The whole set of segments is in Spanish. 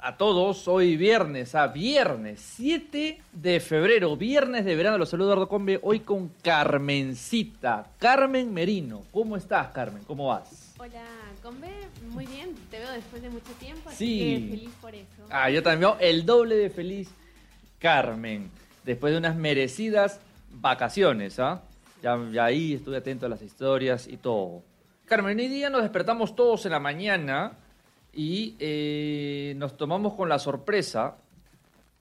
a todos. Hoy viernes, a viernes 7 de febrero, viernes de verano. Los saludo Eduardo Combe. Hoy con Carmencita, Carmen Merino. ¿Cómo estás, Carmen? ¿Cómo vas? Hola, Combe. Muy bien. Te veo después de mucho tiempo, así Sí. que feliz por eso. Ah, yo también. El doble de feliz, Carmen. Después de unas merecidas vacaciones, ¿ah? Ya, ya ahí estuve atento a las historias y todo. Carmen, hoy día nos despertamos todos en la mañana y eh, nos tomamos con la sorpresa,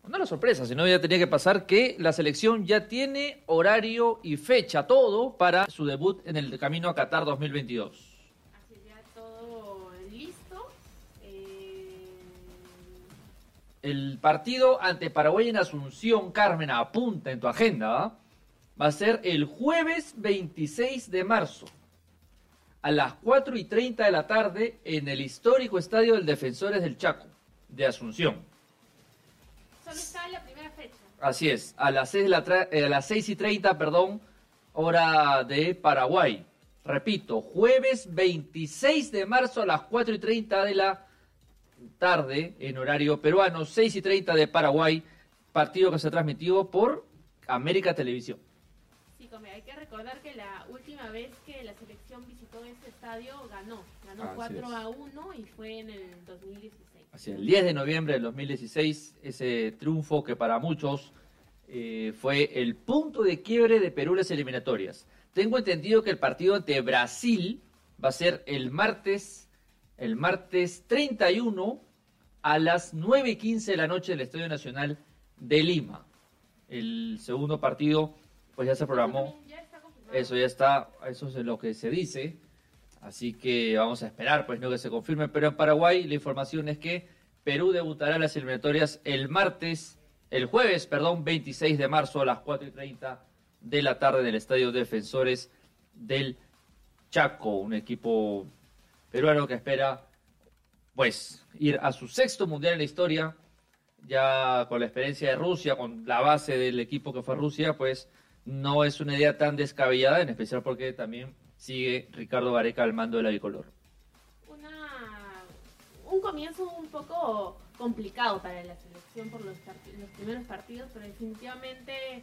no la sorpresa, sino ya tenía que pasar que la selección ya tiene horario y fecha, todo para su debut en el camino a Qatar 2022. Así ya todo listo. Eh, El partido ante Paraguay en Asunción, Carmen, apunta en tu agenda, ¿ah? va a ser el jueves 26 de marzo a las 4 y 30 de la tarde en el histórico Estadio del Defensores del Chaco de Asunción. solo está la primera fecha. Así es, a las 6, de la tra- eh, a las 6 y 30, perdón, hora de Paraguay. Repito, jueves 26 de marzo a las 4 y 30 de la tarde en horario peruano, 6 y 30 de Paraguay, partido que se transmitió por América Televisión. Hay que recordar que la última vez que la selección visitó este estadio ganó. Ganó Así 4 es. a 1 y fue en el 2016. Así, el 10 de noviembre del 2016, ese triunfo que para muchos eh, fue el punto de quiebre de Perú las eliminatorias. Tengo entendido que el partido ante Brasil va a ser el martes, el martes 31 a las 9 y 15 de la noche del Estadio Nacional de Lima. El segundo partido, pues ya se programó. Eso ya está, eso es lo que se dice. Así que vamos a esperar, pues no que se confirme. Pero en Paraguay la información es que Perú debutará las eliminatorias el martes, el jueves, perdón, 26 de marzo a las 4 y 30 de la tarde en el Estadio Defensores del Chaco, un equipo peruano que espera, pues, ir a su sexto mundial en la historia, ya con la experiencia de Rusia, con la base del equipo que fue Rusia, pues no es una idea tan descabellada, en especial porque también sigue Ricardo Gareca al mando del bicolor. Una, un comienzo un poco complicado para la selección por los, los primeros partidos, pero definitivamente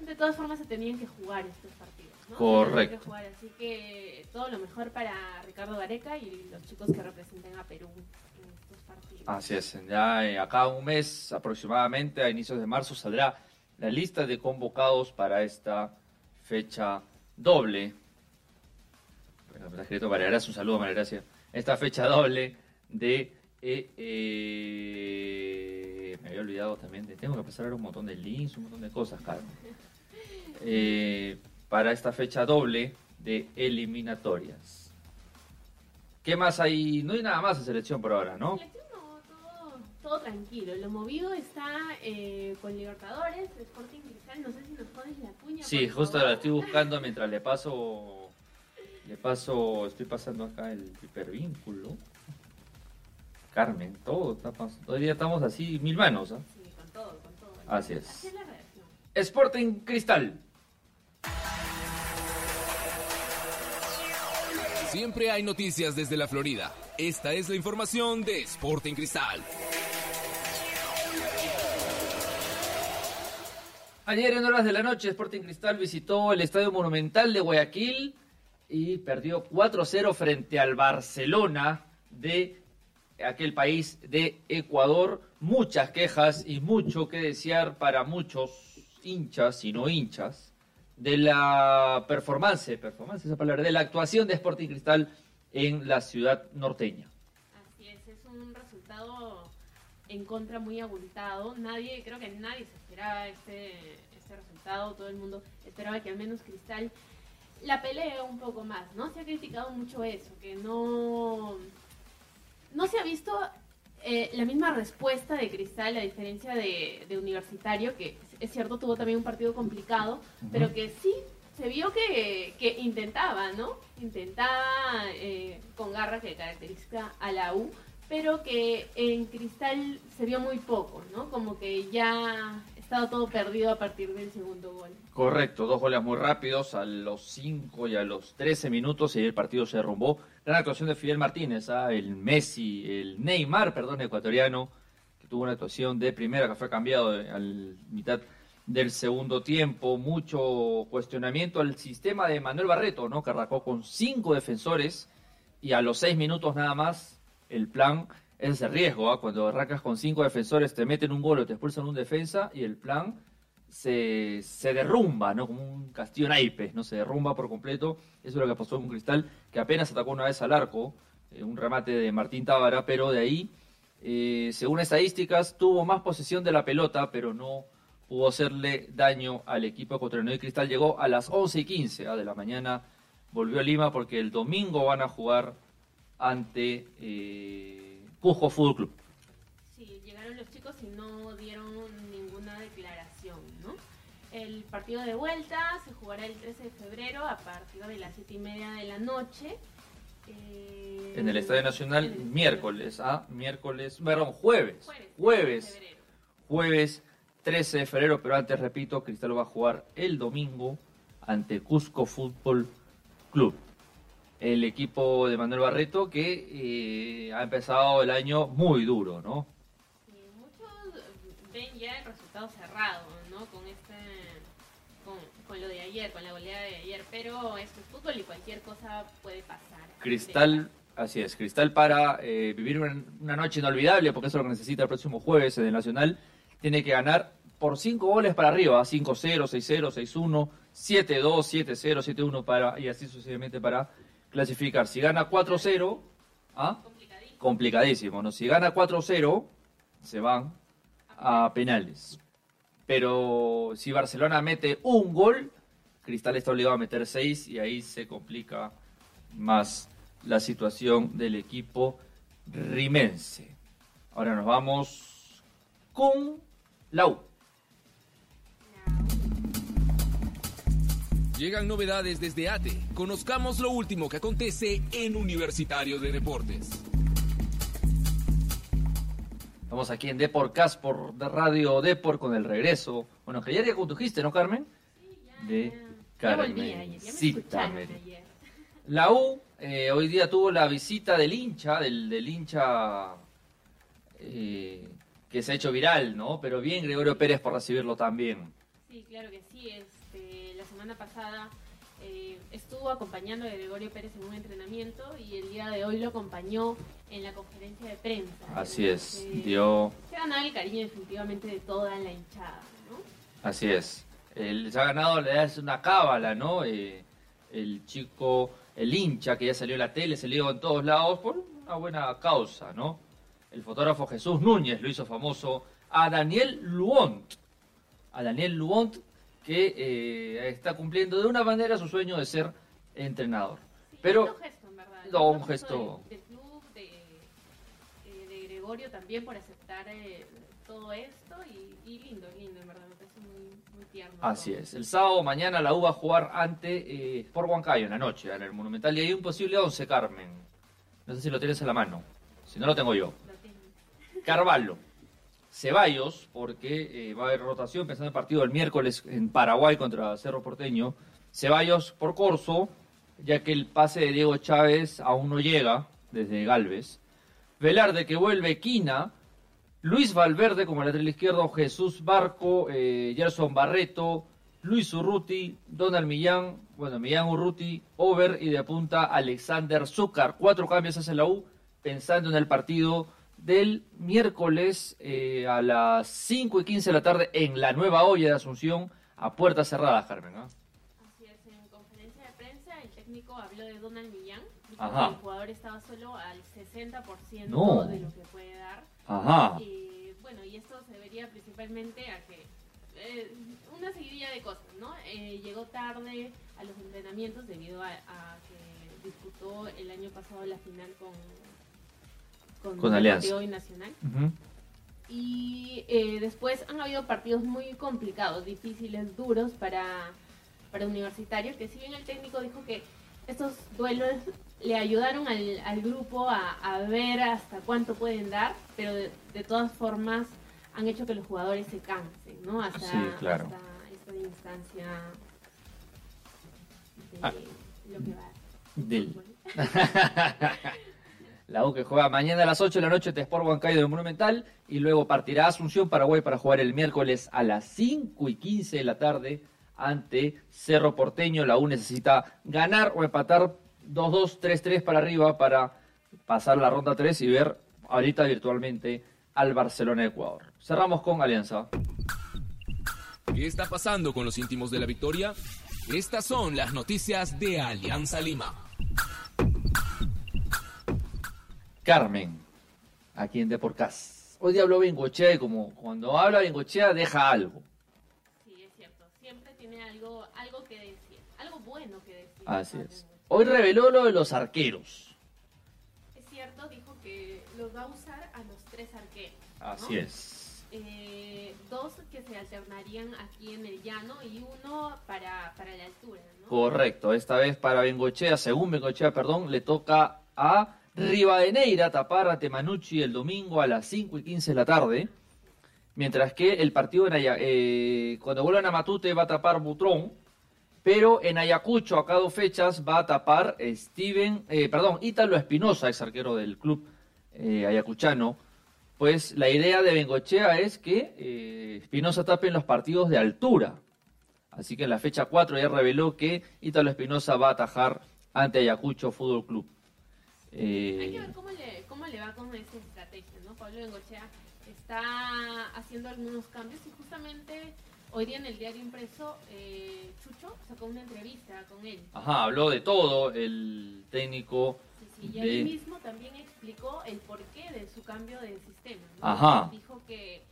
de todas formas se tenían que jugar estos partidos. ¿no? Correcto. tenían que jugar, así que todo lo mejor para Ricardo Gareca y los chicos que representen a Perú en estos partidos. Así es, ya eh, acá un mes aproximadamente, a inicios de marzo, saldrá la lista de convocados para esta fecha doble. Bueno, me está escrito María Gracia, un saludo a María Gracia. Esta fecha doble de... eh, eh, me había olvidado también de... Tengo que pasar un montón de links, un montón de cosas, Carmen. Eh, para esta fecha doble de eliminatorias. ¿Qué más hay? No hay nada más en selección por ahora, ¿no? Todo, tranquilo. Lo movido está eh, con Libertadores, Sporting Cristal. No sé si nos pones la cuña. Sí, justo favor. la estoy buscando mientras le paso. Le paso. Estoy pasando acá el hipervínculo. Carmen, todo está pasando. Todavía estamos así, mil manos. ¿ah? Sí, con todo, con todo. Así es. Así es la redacción. Sporting Cristal. Siempre hay noticias desde la Florida. Esta es la información de Sporting Cristal. Ayer en horas de la noche, Sporting Cristal visitó el Estadio Monumental de Guayaquil y perdió 4-0 frente al Barcelona de aquel país de Ecuador. Muchas quejas y mucho que desear para muchos hinchas y no hinchas de la performance, performance esa palabra, de la actuación de Sporting Cristal en la ciudad norteña. Así es, es un resultado en contra muy abultado. Nadie, creo que nadie se esperaba este, este resultado. Todo el mundo esperaba que al menos Cristal la pelee un poco más, ¿no? Se ha criticado mucho eso, que no, no se ha visto eh, la misma respuesta de Cristal, a diferencia de, de Universitario, que es cierto, tuvo también un partido complicado, pero que sí se vio que, que intentaba, ¿no? Intentaba eh, con garra que caracteriza a la U, pero que en Cristal se vio muy poco, ¿no? Como que ya estaba todo perdido a partir del segundo gol. Correcto, dos goles muy rápidos a los 5 y a los 13 minutos y el partido se derrumbó. Gran actuación de Fidel Martínez, ¿ah? el Messi, el Neymar, perdón, ecuatoriano, que tuvo una actuación de primera que fue cambiado al mitad del segundo tiempo. Mucho cuestionamiento al sistema de Manuel Barreto, ¿no? Que arrancó con cinco defensores y a los seis minutos nada más el plan es el riesgo. ¿ah? Cuando arrancas con cinco defensores, te meten un gol o te expulsan un defensa y el plan se, se derrumba, ¿no? Como un castillo naipes, ¿no? Se derrumba por completo. Eso es lo que pasó con Cristal, que apenas atacó una vez al arco, eh, un remate de Martín Tábara, pero de ahí, eh, según estadísticas, tuvo más posesión de la pelota, pero no pudo hacerle daño al equipo ecuatoriano. Y Cristal llegó a las 11 y 15 ¿ah? de la mañana, volvió a Lima porque el domingo van a jugar ante eh, Cujo Fútbol Club. Sí, llegaron los chicos y no dieron ninguna declaración, ¿no? El partido de vuelta se jugará el 13 de febrero a partir de las 7 y media de la noche. Eh, En el Estadio Nacional, el miércoles, ¿ah? Miércoles, perdón, jueves. Jueves. Jueves 13 de febrero, pero antes, repito, Cristal va a jugar el domingo ante Cusco Fútbol Club. El equipo de Manuel Barreto que eh, ha empezado el año muy duro, ¿no? Sí, muchos ven ya el resultado cerrado, ¿no? Con este, con, con lo de ayer, con la goleada de ayer, pero esto es fútbol y cualquier cosa puede pasar. Cristal, así es, Cristal para eh, vivir una, una noche inolvidable, porque eso es lo que necesita el próximo jueves en el Nacional, tiene que ganar por 5 goles para arriba, 5-0, 6-0, 6-1, 7-2, 7-0, 7-1 para, y así sucesivamente para clasificar. Si gana 4-0, ¿ah? Complicadísimo. complicadísimo, ¿no? Si gana 4-0, se van a penales. Pero si Barcelona mete un gol, Cristal está obligado a meter 6 y ahí se complica más la situación del equipo rimense. Ahora nos vamos con la U. Llegan novedades desde ATE. Conozcamos lo último que acontece en Universitario de Deportes. Estamos aquí en Deporcast por de Radio Deport con el regreso. Bueno, que ayer ya condujiste, ¿no, Carmen? De Carmen. La U eh, hoy día tuvo la visita del hincha, del, del hincha eh, que se ha hecho viral, ¿no? Pero bien Gregorio Pérez por recibirlo también. Sí, claro que sí. La semana pasada eh, estuvo acompañando a Gregorio Pérez en un entrenamiento y el día de hoy lo acompañó en la conferencia de prensa. Así es, Eh, dio, Se ha ganado el cariño definitivamente de toda la hinchada, ¿no? así es. Él se ha ganado, le das una cábala, ¿no? Eh, el chico, el hincha que ya salió en la tele, salió en todos lados por una buena causa, ¿no? El fotógrafo Jesús Núñez lo hizo famoso a Daniel Luont. A Daniel Luont que eh, está cumpliendo de una manera su sueño de ser entrenador. Sí, Pero lindo gesto, en verdad. no, un gesto- Del, del club, de, eh, de Gregorio también por aceptar eh, todo esto y, y lindo, lindo, en verdad. Me parece muy, muy tierno. Así todo. es. El sábado mañana la U va a jugar ante eh, por Huancayo en la noche, en el Monumental. Y hay un posible 11, Carmen. No sé si lo tienes a la mano. Si no, lo tengo yo. Lo. Carvalho. Ceballos, porque eh, va a haber rotación, pensando en el partido del miércoles en Paraguay contra Cerro Porteño. Ceballos por Corso, ya que el pase de Diego Chávez aún no llega desde Galvez. Velarde que vuelve Quina. Luis Valverde como lateral izquierdo, Jesús Barco, eh, Gerson Barreto, Luis Urruti, Donald Millán, bueno, Millán Urruti, Over y de punta Alexander Zúcar. Cuatro cambios hace la U pensando en el partido del miércoles eh, a las 5 y 15 de la tarde en la nueva olla de Asunción a puertas cerradas, Carmen. ¿ah? Así es, en conferencia de prensa el técnico habló de Donald Millán. Dijo Ajá. que el jugador estaba solo al 60% No. de lo que puede dar. Ajá. Eh, bueno, y esto se debería principalmente a que eh, una seguidilla de cosas, ¿no? Eh, llegó tarde a los entrenamientos debido a, a que disputó el año pasado la final con, con, Con Alianza. Deportivo Binacional. Ujú. Y eh, después han habido partidos muy complicados, difíciles, duros para, para Universitario, que si bien el técnico dijo que estos duelos le ayudaron al, al grupo a, a ver hasta cuánto pueden dar, pero de, de todas formas han hecho que los jugadores se cansen, ¿no? Hasta, Sí, claro. hasta esta instancia de Ah. lo que va. Del-. La U que juega mañana a las 8 de la noche de Sport Huancayo del Monumental y luego partirá Asunción, Paraguay para jugar el miércoles a las 5 y 15 de la tarde ante Cerro Porteño. La U necesita ganar o empatar 2-2, 3-3 para arriba para pasar la ronda 3 y ver ahorita virtualmente al Barcelona de Ecuador. Cerramos con Alianza. ¿Qué está pasando con los íntimos de la victoria? Estas son las noticias de Alianza Lima. Carmen, aquí en Deporcast. Hoy día habló Bengochea y como cuando habla Bengochea deja algo. Sí, es cierto. Siempre tiene algo, algo que decir, algo bueno que decir. Así Pablo es. Hoy reveló lo de los arqueros. Es cierto, dijo que los va a usar a los tres arqueros. ¿no? Así es. Eh, dos que se alternarían aquí en el llano y uno para, para la altura, ¿no? Correcto. Esta vez para Bengochea, según Bengochea, perdón, le toca a Rivadeneira tapar a Temanucci el domingo a las 5 y 15 de la tarde. Mientras que el partido en Aya- eh, cuando vuelvan a Matute va a tapar Butrón. Pero en Ayacucho, a cada dos fechas, va a tapar Steven, eh, perdón, Ítalo Espinosa, ex arquero del club eh, ayacuchano. Pues la idea de Bengochea es que Espinosa tape en los partidos de altura. Así que en la fecha 4 ya reveló que Ítalo Espinosa va a atajar ante Ayacucho Fútbol Club. Eh, Hay que ver cómo le, cómo le va con esa estrategia, ¿no? Pablo Bengochea está haciendo algunos cambios y justamente hoy día en el diario impreso eh, Chucho sacó una entrevista con él. Ajá, habló de todo el técnico. Sí, sí, y de- ahí mismo también explicó el porqué de su cambio de sistema. ¿no? Ajá. Dijo que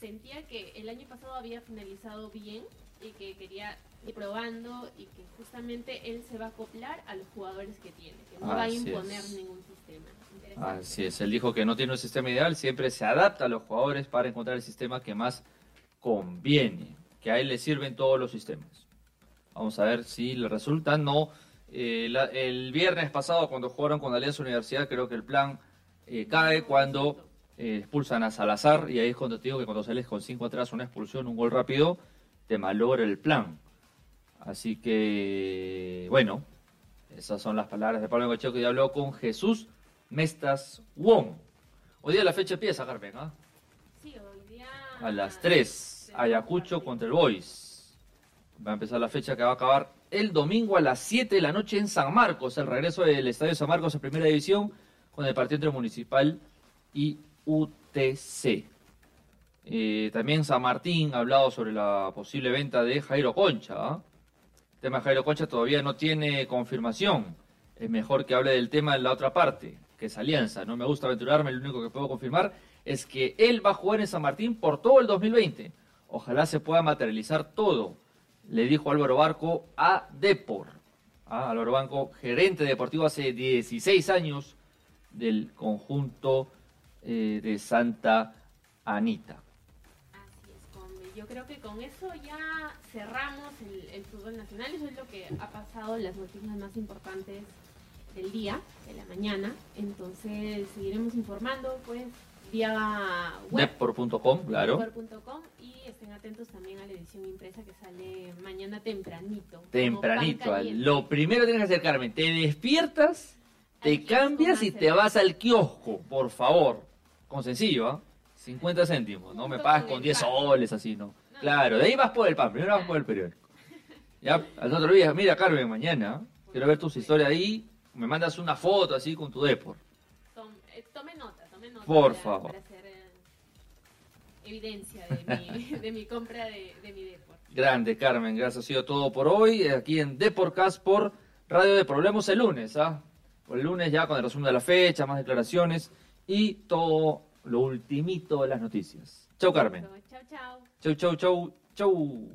sentía que el año pasado había finalizado bien y que quería ir probando y que justamente él se va a acoplar a los jugadores que tiene, que no va a Así imponer es. ningún sistema. Así es, él dijo que no tiene un sistema ideal, siempre se adapta a los jugadores para encontrar el sistema que más conviene, que a él le sirven todos los sistemas. Vamos a ver si le resulta. No, eh, la- el viernes pasado cuando jugaron con Alianza Universidad creo que el plan eh, cae cuando eh, expulsan a Salazar y ahí es cuando te digo que cuando sales con cinco atrás, una expulsión, un gol rápido, te malogra el plan. Así que, bueno, esas son las palabras de Pablo Bengochea que ya habló con Jesús Mestas Wong. Hoy día la fecha empieza, Carmen, ¿ah? Sí, hoy día A las 3, Ayacucho contra el Boys. Va a empezar la fecha que va a acabar el domingo a las 7 de la noche en San Marcos. El regreso del Estadio San Marcos en Primera División con el partido entre Municipal y UTC. Eh, también San Martín ha hablado sobre la posible venta de Jairo Concha. ¿ah? El tema de Jairo Concha todavía no tiene confirmación. Es mejor que hable del tema en la otra parte, que es Alianza. No me gusta aventurarme, lo único que puedo confirmar es que él va a jugar en San Martín por todo el 2020. Ojalá se pueda materializar todo, le dijo Álvaro Barco a Depor. Ah, Álvaro Barco, gerente deportivo hace 16 años del conjunto eh, de Santa Anita. Yo creo que con eso ya cerramos el, el fútbol nacional. Eso es lo que ha pasado, las noticias más importantes del día, de la mañana. Entonces seguiremos informando, pues, vía web. Depor.com, claro. Depor.com, y estén atentos también a la edición impresa que sale mañana tempranito. Tempranito. Lo primero que tienes que hacer, Carmen, te despiertas, te cambias y te vas al kiosco, por favor. Con sencillo, ¿ah? 50 céntimos, no me pagas con con el 10 pan. soles así, ¿no? Claro, de ahí vas por el pan, primero vas por el periódico. Ya, al otro día, mira Carmen, mañana, quiero ver tus historias ahí, me mandas una foto así con tu depor. Tom- eh, tome nota, tome nota. Por para- favor. Para hacer eh, evidencia de mi, de mi compra de, de mi Depor. Grande, Carmen, gracias. Ha sido todo por hoy, eh, aquí en Deporcast por Radio de Problemas el lunes, ¿ah? Por el lunes ya con el resumen de la fecha, más declaraciones y todo lo ultimito de las noticias. Chau, Carmen. Chao, chao. Chau, chau, chau, chau.